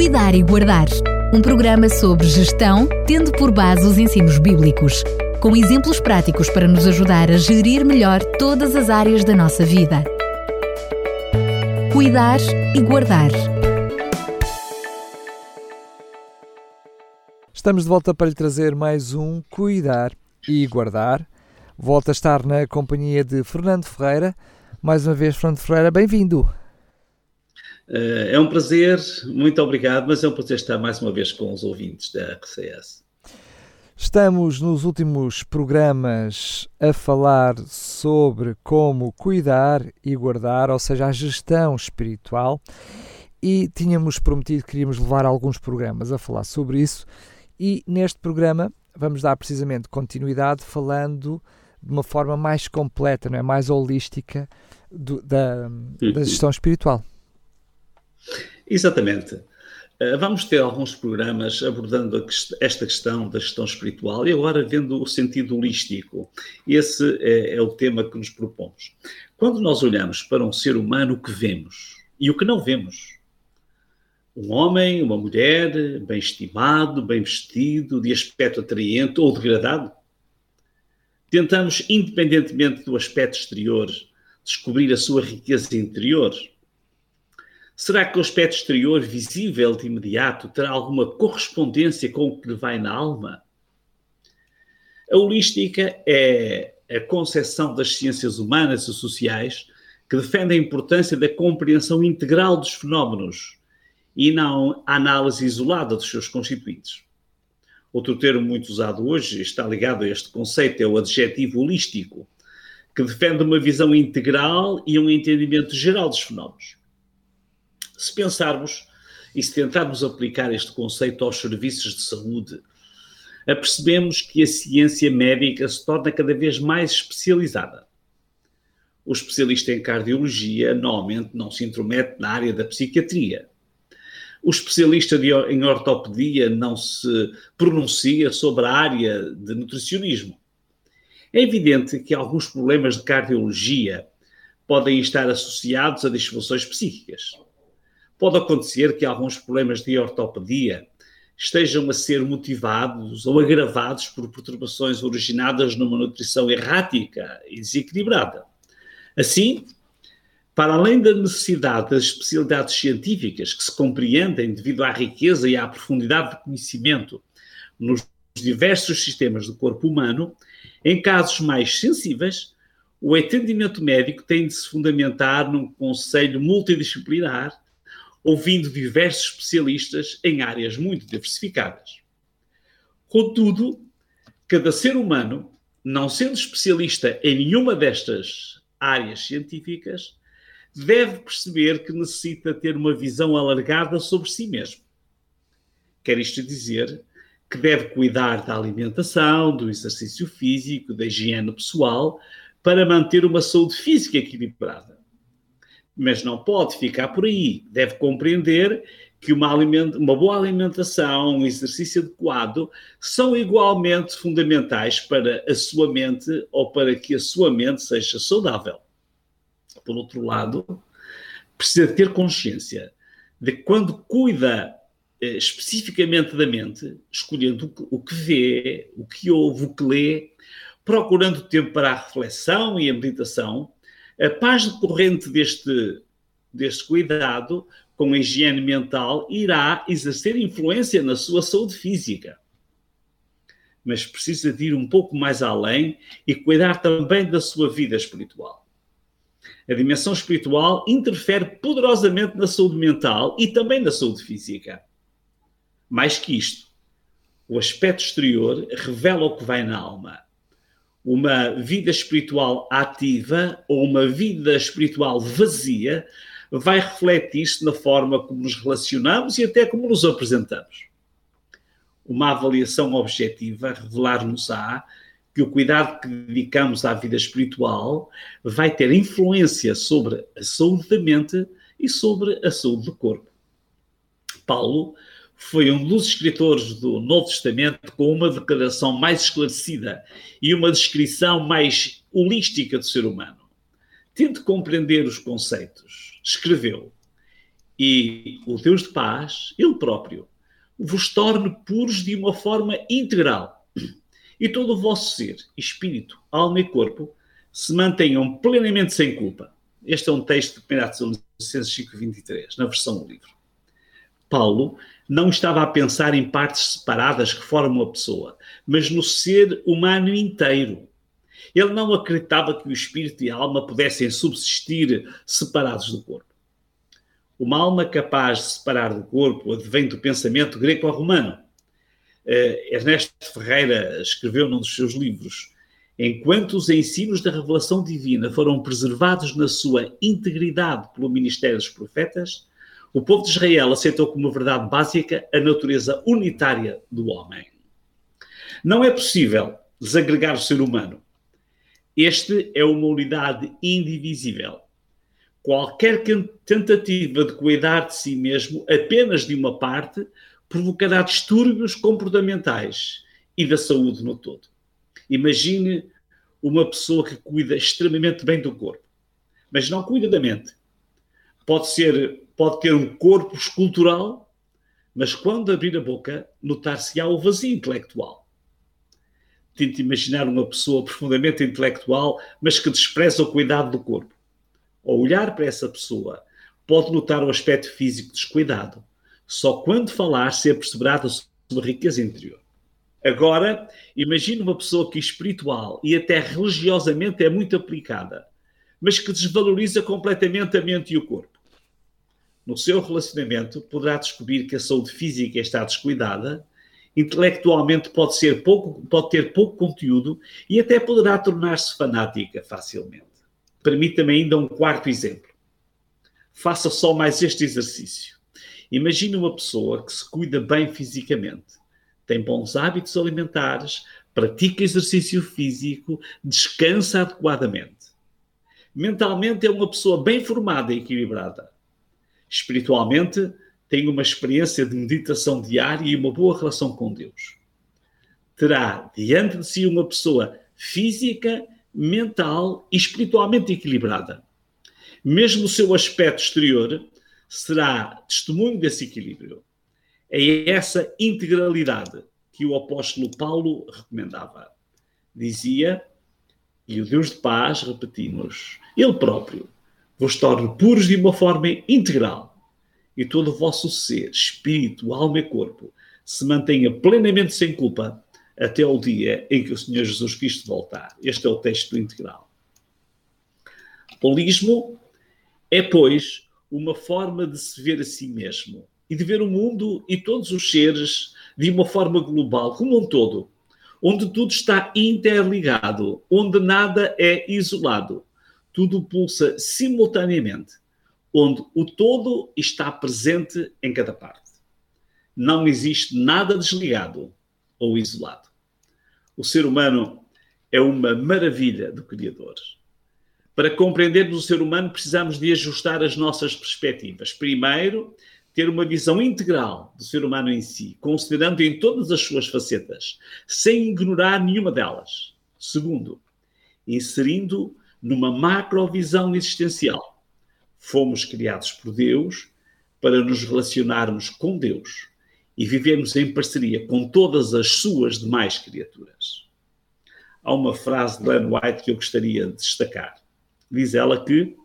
Cuidar e Guardar, um programa sobre gestão, tendo por base os ensinos bíblicos, com exemplos práticos para nos ajudar a gerir melhor todas as áreas da nossa vida. Cuidar e Guardar. Estamos de volta para lhe trazer mais um Cuidar e Guardar. Volto a estar na companhia de Fernando Ferreira. Mais uma vez, Fernando Ferreira, bem-vindo. É um prazer, muito obrigado, mas é um prazer estar mais uma vez com os ouvintes da RCS. Estamos nos últimos programas a falar sobre como cuidar e guardar, ou seja, a gestão espiritual, e tínhamos prometido que queríamos levar alguns programas a falar sobre isso, e neste programa vamos dar precisamente continuidade falando de uma forma mais completa, não é? mais holística do, da, da gestão espiritual. Exatamente. Eh, vamos ter alguns programas abordando esta questão da gestão espiritual e agora vendo o sentido holístico. Esse é, é, o tema que nos propomos. Quando nós olhamos para um ser humano, o que vemos e o que não vemos? Um homem, uma mulher, bem estimado, bem vestido, de aspecto atraente ou degradado? Tentamos, independentemente do aspecto exterior, descobrir a sua riqueza interior? Será que o aspecto exterior, visível de imediato, terá alguma correspondência com o que lhe vai na alma? A holística é a concepção das ciências humanas e sociais que defende a importância da compreensão integral dos fenómenos e não a análise isolada dos seus constituintes. Outro termo muito usado hoje está ligado a este conceito é o adjetivo holístico, que defende uma visão integral e um entendimento geral dos fenómenos. Se pensarmos e se tentarmos aplicar este conceito aos serviços de saúde, apercebemos que a ciência médica se torna cada vez mais especializada. O especialista em cardiologia normalmente não se intromete na área da psiquiatria. O especialista de, em ortopedia não se pronuncia sobre a área de nutricionismo. É evidente que alguns problemas de cardiologia podem estar associados a disfunções psíquicas pode acontecer que alguns problemas de ortopedia estejam a ser motivados ou agravados por perturbações originadas numa nutrição errática e desequilibrada. Assim, para além da necessidade das especialidades científicas que se compreendem devido à riqueza e à profundidade de conhecimento nos diversos sistemas do corpo humano, em casos mais sensíveis, o atendimento médico tem de se fundamentar num conselho multidisciplinar ouvindo diversos especialistas em áreas muito diversificadas. Contudo, cada ser humano, não sendo especialista em nenhuma destas áreas científicas, deve perceber que necessita ter uma visão alargada sobre si mesmo. Quer isto dizer que deve cuidar da alimentação, do exercício físico, da higiene pessoal, para manter uma saúde física equilibrada mas não pode ficar por aí. Deve compreender que uma, uma, boa alimentação, um exercício adequado, são igualmente fundamentais para a sua mente ou para que a sua mente seja saudável. Por outro lado, precisa ter consciência de que quando cuida eh, especificamente da mente, escolhendo o que vê, o que ouve, o que lê, procurando tempo para a reflexão e a meditação, a paz decorrente deste, deste cuidado com a higiene mental irá exercer influência na sua saúde física. Mas precisa de ir um pouco mais além e cuidar também da sua vida espiritual. A dimensão espiritual interfere poderosamente na saúde mental e também na saúde física. Mais que isto, o aspecto exterior revela o que vai na alma uma vida espiritual ativa ou uma vida espiritual vazia vai refletir-se na forma como nos relacionamos e até como nos apresentamos. Uma avaliação objetiva revelar-nos-á que o cuidado que dedicamos à vida espiritual vai ter influência sobre a saúde da mente e sobre a saúde do corpo. Paulo foi um dos escritores do Novo Testamento com uma declaração mais esclarecida e uma descrição mais holística do ser humano. Tente compreender os conceitos. Escreveu: e o Deus de paz, Ele próprio, vos torne puros de uma forma integral e todo o vosso ser, espírito, alma e corpo se mantenham plenamente sem culpa. Este é um texto de 1 Tessalonicenses 5.23, na versão do livro. Paulo não estava a pensar em partes separadas que formam a pessoa, mas no ser humano inteiro. Ele não acreditava que o espírito e a alma pudessem subsistir separados do corpo. Uma alma capaz de separar do corpo advém do pensamento greco-romano. Uh, Ernesto Ferreira escreveu num dos seus livros: Enquanto os ensinos da revelação divina foram preservados na sua integridade pelo ministério dos profetas, o povo de Israel aceitou como verdade básica a natureza unitária do homem. Não é possível desagregar o ser humano. Este é uma unidade indivisível. Qualquer tentativa de cuidar de si mesmo apenas de uma parte provocará distúrbios comportamentais e da saúde no todo. Imagine uma pessoa que cuida extremamente bem do corpo, mas não cuida da mente. Pode ser pode ter um corpo escultural, mas quando abrir a boca, notar-se-á o vazio intelectual. Tente imaginar uma pessoa profundamente intelectual, mas que despreza o cuidado do corpo. Ao olhar para essa pessoa, pode notar o aspecto físico descuidado. Só quando falar se aperceberá da sua riqueza interior. Agora, imagine uma pessoa que é espiritual e até religiosamente é muito aplicada, mas que desvaloriza completamente a mente e o corpo no seu relacionamento, poderá descobrir que a saúde física está descuidada, intelectualmente pode, ser pouco, pode ter pouco conteúdo e até poderá tornar-se fanática facilmente. Permita-me ainda um quarto exemplo. Faça só mais este exercício. Imagine uma pessoa que se cuida bem fisicamente, tem bons hábitos alimentares, pratica exercício físico, descansa adequadamente. Mentalmente é uma pessoa bem formada e equilibrada espiritualmente, tem uma experiência de meditação diária e uma boa relação com Deus. Terá diante de si uma pessoa física, mental e espiritualmente equilibrada. Mesmo o seu aspecto exterior será testemunho desse equilíbrio. É essa integralidade que o apóstolo Paulo recomendava. Dizia, e o Deus de paz, repetimos, ele próprio vos torne puros de uma forma integral e todo o vosso ser, espírito, alma e corpo se mantenha plenamente sem culpa até o dia em que o Senhor Jesus Cristo voltar. Este é o texto integral. Holismo é, pois, uma forma de se ver a si mesmo e de ver o mundo e todos os seres de uma forma global, como um todo, onde tudo está interligado, onde nada é isolado, tudo pulsa simultaneamente, onde o todo está presente em cada parte. Não existe nada desligado ou isolado. O ser humano é uma maravilha do Criador. Para compreendermos o ser humano, precisamos de ajustar as nossas perspectivas. Primeiro, ter uma visão integral do ser humano em si, considerando em todas as suas facetas, sem ignorar nenhuma delas. Segundo, inserindo numa macrovisão existencial. Fomos criados por Deus para nos relacionarmos com Deus e vivemos em parceria com todas as suas demais criaturas. Há uma frase de Ellen White que eu gostaria de destacar. Diz ela que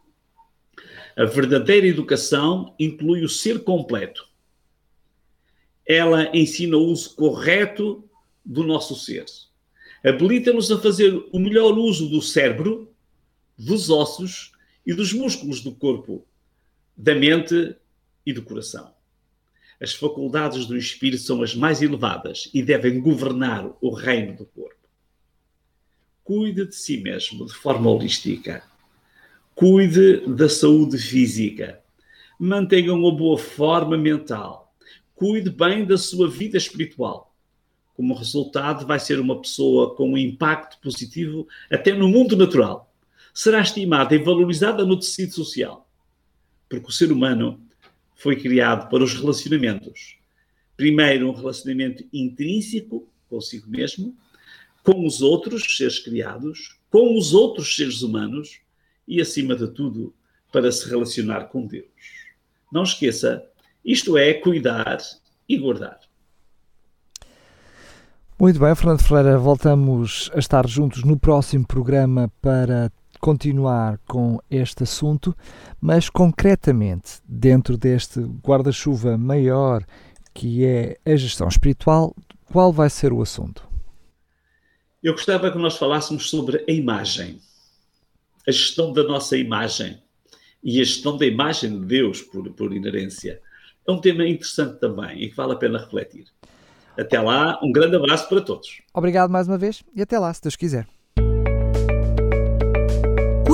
a verdadeira educação inclui o ser completo. Ela ensina o uso correto do nosso ser. Habilita-nos a fazer o melhor uso do cérebro dos ossos e dos músculos do corpo, da mente e do coração. As faculdades do espírito são as mais elevadas e devem governar o reino do corpo. Cuide de si mesmo de forma holística. Cuide da saúde física. Mantenha uma boa forma mental. Cuide bem da sua vida espiritual. Como resultado, vai ser uma pessoa com um impacto positivo até no mundo natural será estimada e valorizada no tecido social. Porque o ser humano foi criado para os relacionamentos. Primeiro, um relacionamento intrínseco consigo mesmo, com os outros seres criados, com os outros seres humanos e, acima de tudo, para se relacionar com Deus. Não esqueça, isto é cuidar e guardar. Muito bem, Fernando Ferreira, voltamos a estar juntos no próximo programa para continuar com este assunto, mas concretamente dentro deste guarda-chuva maior que é a gestão espiritual, qual vai ser o assunto? Eu gostava que nós falássemos sobre a imagem, a gestão da nossa imagem e a gestão da imagem de Deus por, por inerência. É um tema interessante também e que vale a pena refletir. Até lá, um grande abraço para todos. Obrigado mais uma vez e até lá, se Deus quiser.